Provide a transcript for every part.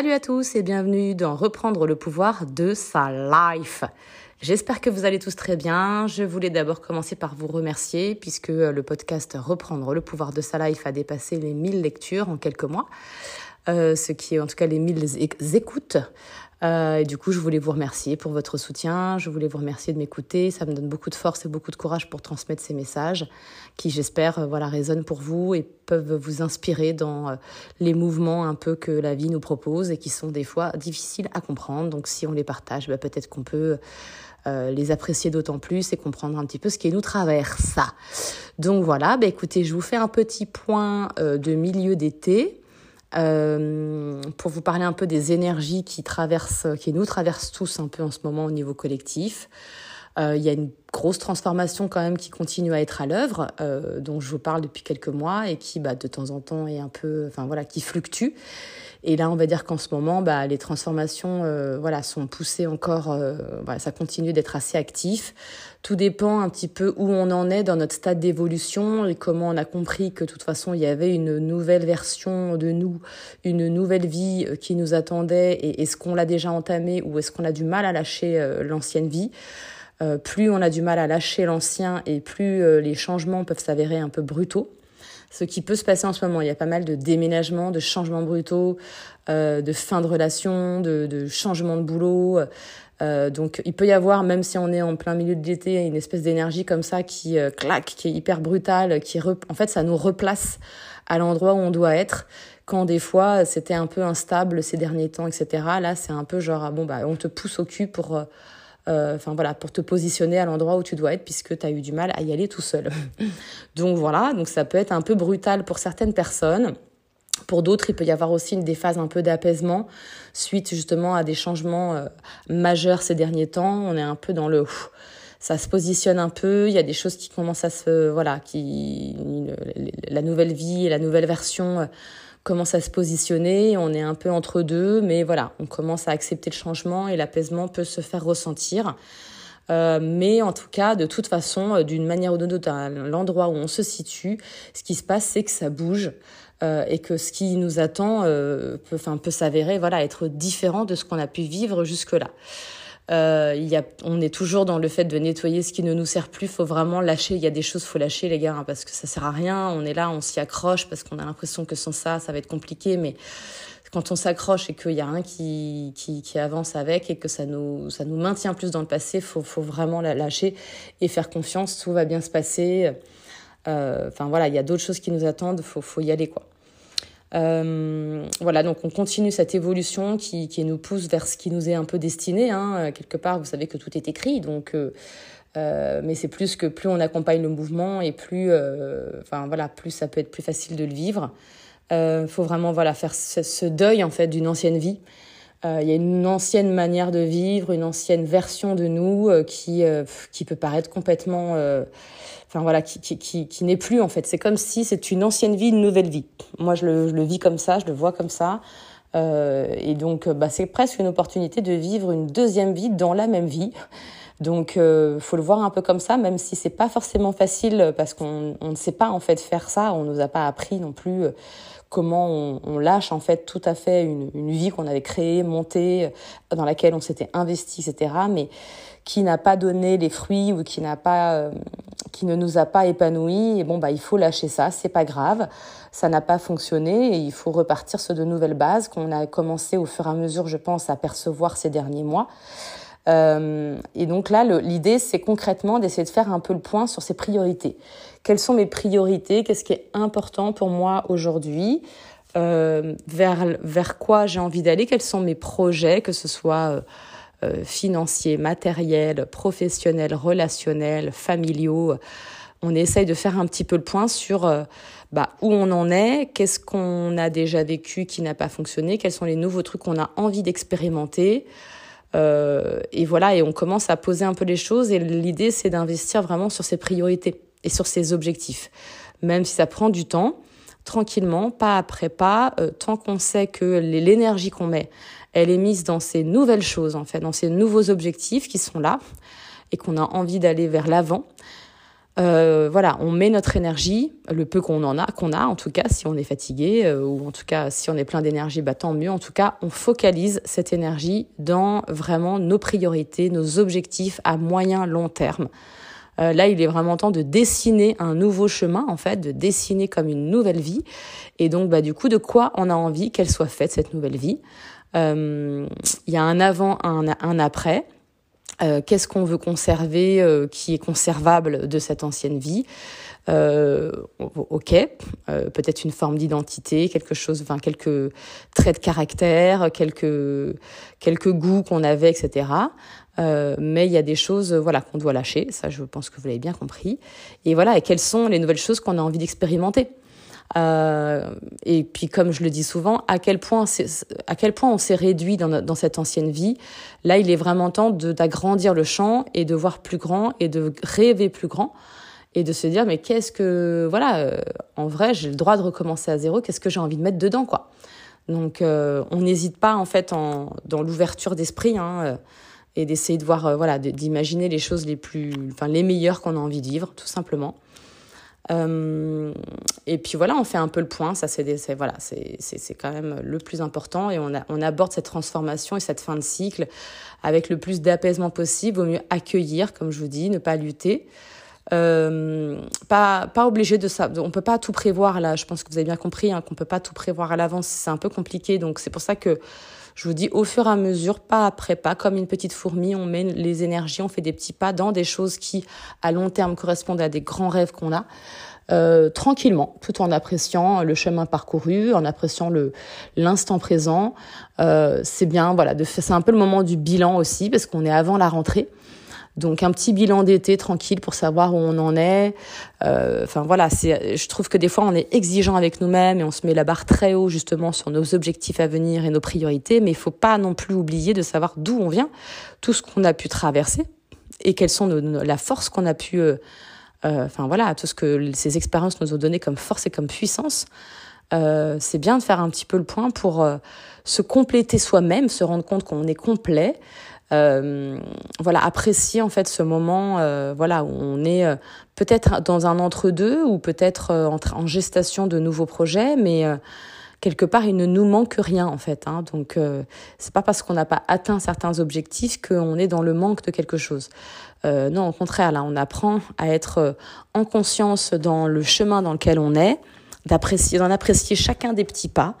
Salut à tous et bienvenue dans Reprendre le pouvoir de sa life. J'espère que vous allez tous très bien. Je voulais d'abord commencer par vous remercier puisque le podcast Reprendre le pouvoir de sa life a dépassé les 1000 lectures en quelques mois. Euh, ce qui est en tout cas les 1000 écoutes. Euh, et du coup, je voulais vous remercier pour votre soutien. Je voulais vous remercier de m'écouter. Ça me donne beaucoup de force et beaucoup de courage pour transmettre ces messages qui, j'espère, euh, voilà, résonnent pour vous et peuvent vous inspirer dans euh, les mouvements un peu que la vie nous propose et qui sont des fois difficiles à comprendre. Donc, si on les partage, bah, peut-être qu'on peut euh, les apprécier d'autant plus et comprendre un petit peu ce qui nous traverse. Donc voilà, bah, écoutez, je vous fais un petit point de milieu d'été. Euh, pour vous parler un peu des énergies qui traversent, qui nous traversent tous un peu en ce moment au niveau collectif. Euh, il y a une grosse transformation quand même qui continue à être à l'œuvre, euh, dont je vous parle depuis quelques mois et qui, bah, de temps en temps, est un peu, enfin voilà, qui fluctue. Et là, on va dire qu'en ce moment, bah, les transformations, euh, voilà, sont poussées encore. Euh, voilà, ça continue d'être assez actif. Tout dépend un petit peu où on en est dans notre stade d'évolution et comment on a compris que de toute façon, il y avait une nouvelle version de nous, une nouvelle vie euh, qui nous attendait. Et est-ce qu'on l'a déjà entamée ou est-ce qu'on a du mal à lâcher l'ancienne vie? Euh, plus on a du mal à lâcher l'ancien et plus les changements peuvent s'avérer un peu brutaux ce qui peut se passer en ce moment. Il y a pas mal de déménagements, de changements brutaux, euh, de fin de relation, de, de changements de boulot. Euh, donc il peut y avoir, même si on est en plein milieu de l'été, une espèce d'énergie comme ça qui euh, claque, qui est hyper brutale, qui en fait ça nous replace à l'endroit où on doit être. Quand des fois c'était un peu instable ces derniers temps, etc. Là c'est un peu genre ah bon bah on te pousse au cul pour euh, enfin voilà, pour te positionner à l'endroit où tu dois être puisque tu as eu du mal à y aller tout seul. donc voilà, donc ça peut être un peu brutal pour certaines personnes. Pour d'autres, il peut y avoir aussi des phases un peu d'apaisement suite justement à des changements euh, majeurs ces derniers temps. On est un peu dans le ça se positionne un peu, il y a des choses qui commencent à se voilà, qui la nouvelle vie et la nouvelle version euh, commence à se positionner. On est un peu entre deux, mais voilà, on commence à accepter le changement et l'apaisement peut se faire ressentir. Euh, mais en tout cas, de toute façon, euh, d'une manière ou d'une autre, à l'endroit où on se situe, ce qui se passe, c'est que ça bouge. Euh, et que ce qui nous attend peut, peut s'avérer voilà être différent de ce qu'on a pu vivre jusque là. Euh, il y a, on est toujours dans le fait de nettoyer ce qui ne nous sert plus. Faut vraiment lâcher. Il y a des choses, faut lâcher, les gars, hein, parce que ça sert à rien. On est là, on s'y accroche parce qu'on a l'impression que sans ça, ça va être compliqué. Mais quand on s'accroche et qu'il y a un qui, qui, qui, avance avec et que ça nous, ça nous maintient plus dans le passé, faut, faut vraiment la lâcher et faire confiance. Tout va bien se passer. Euh, enfin voilà, il y a d'autres choses qui nous attendent. Faut, faut y aller quoi. Euh, voilà, donc on continue cette évolution qui, qui, nous pousse vers ce qui nous est un peu destiné. Hein. Quelque part, vous savez que tout est écrit, donc. Euh, euh, mais c'est plus que plus on accompagne le mouvement et plus, euh, enfin voilà, plus ça peut être plus facile de le vivre. Il euh, faut vraiment voilà faire ce, ce deuil en fait d'une ancienne vie. Il y a une ancienne manière de vivre, une ancienne version de nous qui qui peut paraître complètement enfin voilà, qui, qui, qui, qui n'est plus en fait. C'est comme si c'est une ancienne vie, une nouvelle vie. Moi, je le, je le vis comme ça, je le vois comme ça. Euh, et donc, bah, c'est presque une opportunité de vivre une deuxième vie dans la même vie. Donc, euh, faut le voir un peu comme ça, même si c'est pas forcément facile parce qu'on on ne sait pas en fait faire ça. On nous a pas appris non plus euh, comment on, on, lâche en fait tout à fait une, une vie qu'on avait créée, montée, dans laquelle on s'était investi, etc. Mais qui n'a pas donné les fruits ou qui n'a pas, euh, qui ne nous a pas épanouis, et bon bah il faut lâcher ça, c'est pas grave, ça n'a pas fonctionné et il faut repartir sur de nouvelles bases qu'on a commencé au fur et à mesure, je pense, à percevoir ces derniers mois. Euh, et donc là, l'idée, c'est concrètement d'essayer de faire un peu le point sur ces priorités. Quelles sont mes priorités? Qu'est-ce qui est important pour moi aujourd'hui? Euh, vers, vers quoi j'ai envie d'aller? Quels sont mes projets, que ce soit euh, financiers, matériels, professionnels, relationnels, familiaux. On essaye de faire un petit peu le point sur euh, bah, où on en est, qu'est-ce qu'on a déjà vécu qui n'a pas fonctionné, quels sont les nouveaux trucs qu'on a envie d'expérimenter. Euh, et voilà, et on commence à poser un peu les choses. Et l'idée, c'est d'investir vraiment sur ses priorités et sur ses objectifs. Même si ça prend du temps, tranquillement, pas après pas, euh, tant qu'on sait que l'énergie qu'on met, elle est mise dans ces nouvelles choses, en fait, dans ces nouveaux objectifs qui sont là et qu'on a envie d'aller vers l'avant. Euh, voilà, on met notre énergie, le peu qu'on en a, qu'on a en tout cas, si on est fatigué euh, ou en tout cas si on est plein d'énergie, bah tant mieux. En tout cas, on focalise cette énergie dans vraiment nos priorités, nos objectifs à moyen long terme. Euh, là, il est vraiment temps de dessiner un nouveau chemin, en fait, de dessiner comme une nouvelle vie. Et donc, bah, du coup, de quoi on a envie qu'elle soit faite, cette nouvelle vie? Il y a un avant, un, un après. Euh, qu'est-ce qu'on veut conserver euh, qui est conservable de cette ancienne vie euh, ok, euh, peut-être une forme d'identité, quelque chose, enfin quelques traits de caractère, quelques quelques goûts qu'on avait, etc. mais il y a des choses, voilà, qu'on doit lâcher. Ça, je pense que vous l'avez bien compris. Et voilà, et quelles sont les nouvelles choses qu'on a envie d'expérimenter? Euh, et puis, comme je le dis souvent, à quel point, à quel point on s'est réduit dans, dans, cette ancienne vie. Là, il est vraiment temps d'agrandir le champ et de voir plus grand et de rêver plus grand et de se dire mais qu'est-ce que voilà, euh, en vrai, j'ai le droit de recommencer à zéro. Qu'est-ce que j'ai envie de mettre dedans, quoi. Donc, euh, on n'hésite pas en fait en, dans l'ouverture d'esprit. Hein, euh, et d'essayer de voir, voilà, d'imaginer les choses les plus, enfin les meilleures qu'on a envie de vivre, tout simplement. Euh, et puis voilà, on fait un peu le point. Ça, c'est voilà, c'est quand même le plus important. Et on, a, on aborde cette transformation et cette fin de cycle avec le plus d'apaisement possible. Au mieux accueillir, comme je vous dis, ne pas lutter. Euh, pas pas obligé de ça. On peut pas tout prévoir là. Je pense que vous avez bien compris hein, qu'on peut pas tout prévoir à l'avance. C'est un peu compliqué. Donc c'est pour ça que je vous dis au fur et à mesure, pas après pas, comme une petite fourmi, on met les énergies, on fait des petits pas dans des choses qui, à long terme, correspondent à des grands rêves qu'on a. Euh, tranquillement, tout en appréciant le chemin parcouru, en appréciant le l'instant présent. Euh, c'est bien, voilà, de c'est un peu le moment du bilan aussi parce qu'on est avant la rentrée. Donc un petit bilan d'été tranquille pour savoir où on en est. Euh, enfin voilà, c'est, je trouve que des fois on est exigeant avec nous-mêmes et on se met la barre très haut justement sur nos objectifs à venir et nos priorités, mais il faut pas non plus oublier de savoir d'où on vient, tout ce qu'on a pu traverser et quelles sont nos, la force qu'on a pu, euh, euh, enfin voilà, tout ce que ces expériences nous ont donné comme force et comme puissance. Euh, c'est bien de faire un petit peu le point pour euh, se compléter soi-même, se rendre compte qu'on est complet, voilà apprécier en fait ce moment euh, voilà où on est euh, peut-être dans un entre-deux ou peut-être en, en, gestation de nouveaux projets mais quelque part il ne nous manque rien en fait hein, donc c'est pas parce qu'on n'a pas atteint certains objectifs qu'on est dans le manque de quelque chose. Non au contraire là on apprend à être en conscience dans le chemin dans lequel on est d'apprécier d'en apprécier chacun des petits pas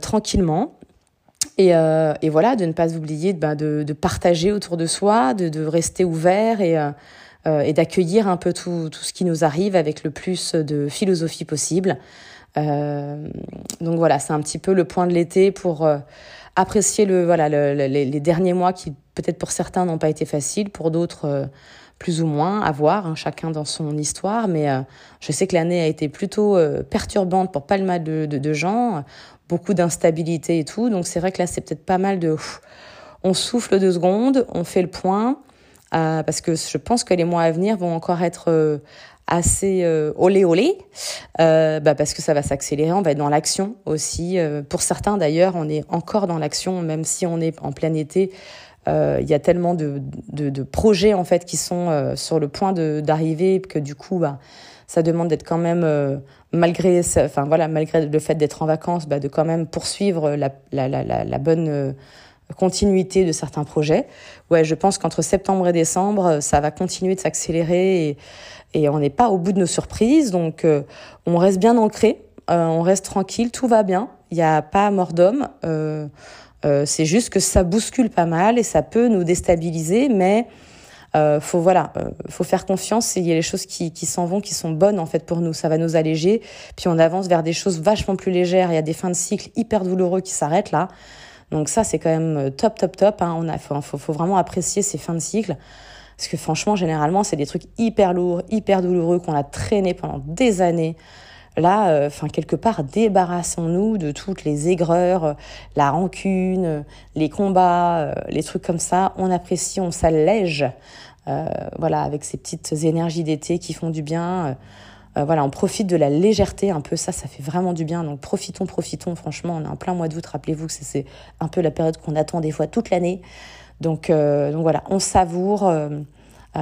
tranquillement et, euh, et, voilà, de ne pas oublier bah, de, de, partager autour de soi, de, de rester ouvert et, euh, euh, et d'accueillir un peu tout, tout, ce qui nous arrive avec le plus de philosophie possible. Euh, donc voilà, c'est un petit peu le point de l'été pour euh, apprécier le, voilà, le, les, les, derniers mois qui peut-être pour certains n'ont pas été faciles, pour d'autres euh, plus ou moins à voir, hein, chacun dans son histoire. Mais je sais que l'année a été plutôt perturbante pour pas mal de, gens beaucoup d'instabilité et tout. Donc c'est vrai que là, c'est peut-être pas mal de... On souffle deux secondes, on fait le point, euh, parce que je pense que les mois à venir vont encore être euh, assez euh, olé olé, euh, bah parce que ça va s'accélérer, on va être dans l'action aussi. Euh, pour certains d'ailleurs, on est encore dans l'action, même si on est en plein été. Il y a tellement de, de, projets en fait qui sont sur le point d'arriver que du coup, bah, ça demande d'être quand même malgré, enfin voilà, malgré le fait d'être en vacances, bah, de quand même poursuivre la, la, la, la bonne euh, continuité de certains projets. Ouais, je pense qu'entre septembre et décembre, ça va continuer de s'accélérer et, on n'est pas au bout de nos surprises. Donc, euh, on reste bien ancré, euh, on reste tranquille, tout va bien. Il n'y a pas mort d'homme. Euh, c'est juste que ça bouscule pas mal et ça peut nous déstabiliser, mais euh, faut voilà, euh, faut faire confiance. Il y a les choses qui, s'en vont, qui sont bonnes en fait pour nous. Ça va nous alléger. Puis on avance vers des choses vachement plus légères. Il y a des fins de cycle hyper douloureux qui s'arrêtent là. Donc ça c'est quand même euh, top top top. Hein. On a faut, faut, faut vraiment apprécier ces fins de cycle. Parce que franchement, généralement, c'est des trucs hyper lourds, hyper douloureux qu'on a traîné pendant des années. Là, euh, enfin quelque part, débarrassons-nous de toutes les aigreurs, la rancune, les combats, les trucs comme ça. On apprécie, on s'allège. Euh, voilà, avec ces petites énergies d'été qui font du bien. Euh, euh, voilà, on profite de la légèreté un peu, ça, ça fait vraiment du bien. Donc profitons, profitons. Franchement, on est en plein mois d'août. Rappelez-vous que c'est un peu la période qu'on attend des fois toute l'année. Donc, donc voilà, on savoure.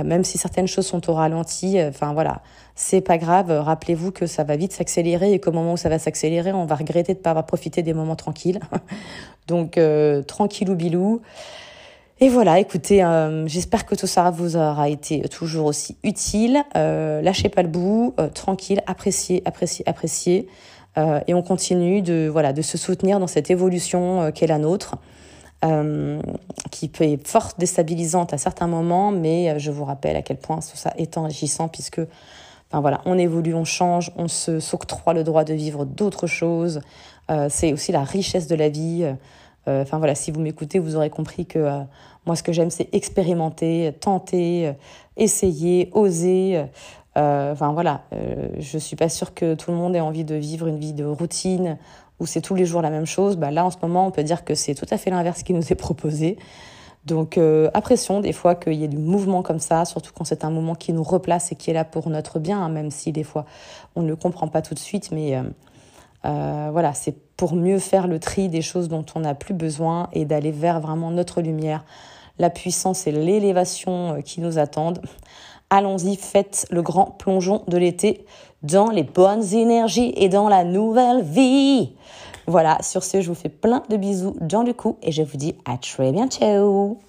Même si certaines choses sont au ralenti, enfin voilà, c'est pas grave. Rappelez-vous que ça va vite s'accélérer et qu'au moment où ça va s'accélérer, on va regretter de ne pas avoir profité des moments tranquilles. Donc, tranquillou bilou. Et voilà, écoutez, j'espère que tout ça vous aura été toujours aussi utile. lâchez pas le bout, tranquille, appréciez, appréciez, appréciez. Euh, et on continue de, voilà, de se soutenir dans cette évolution euh, qu'est la nôtre, euh, qui peut être fort déstabilisante à certains moments, mais je vous rappelle à quel point tout ça est enrichissant, puisque enfin, voilà, on évolue, on change, on se s'octroie le droit de vivre d'autres choses. c'est aussi la richesse de la vie. Voilà, si vous m'écoutez, vous aurez compris que moi, ce que j'aime, c'est expérimenter, tenter, essayer, oser. Euh, enfin voilà, euh, je suis pas sûre que tout le monde ait envie de vivre une vie de routine où c'est tous les jours la même chose. Bah là, en ce moment, on peut dire que c'est tout à fait l'inverse qui nous est proposé. Donc, euh, apprécions des fois qu'il y ait du mouvement comme ça, surtout quand c'est un moment qui nous replace et qui est là pour notre bien, hein, même si des fois on ne le comprend pas tout de suite. Mais voilà, c'est pour mieux faire le tri des choses dont on n'a plus besoin et d'aller vers vraiment notre lumière, la puissance et l'élévation qui nous attendent. Allons-y, faites le grand plongeon de l'été dans les bonnes énergies et dans la nouvelle vie. Voilà, sur ce, je vous fais plein de bisous dans le cou et je vous dis à très bientôt.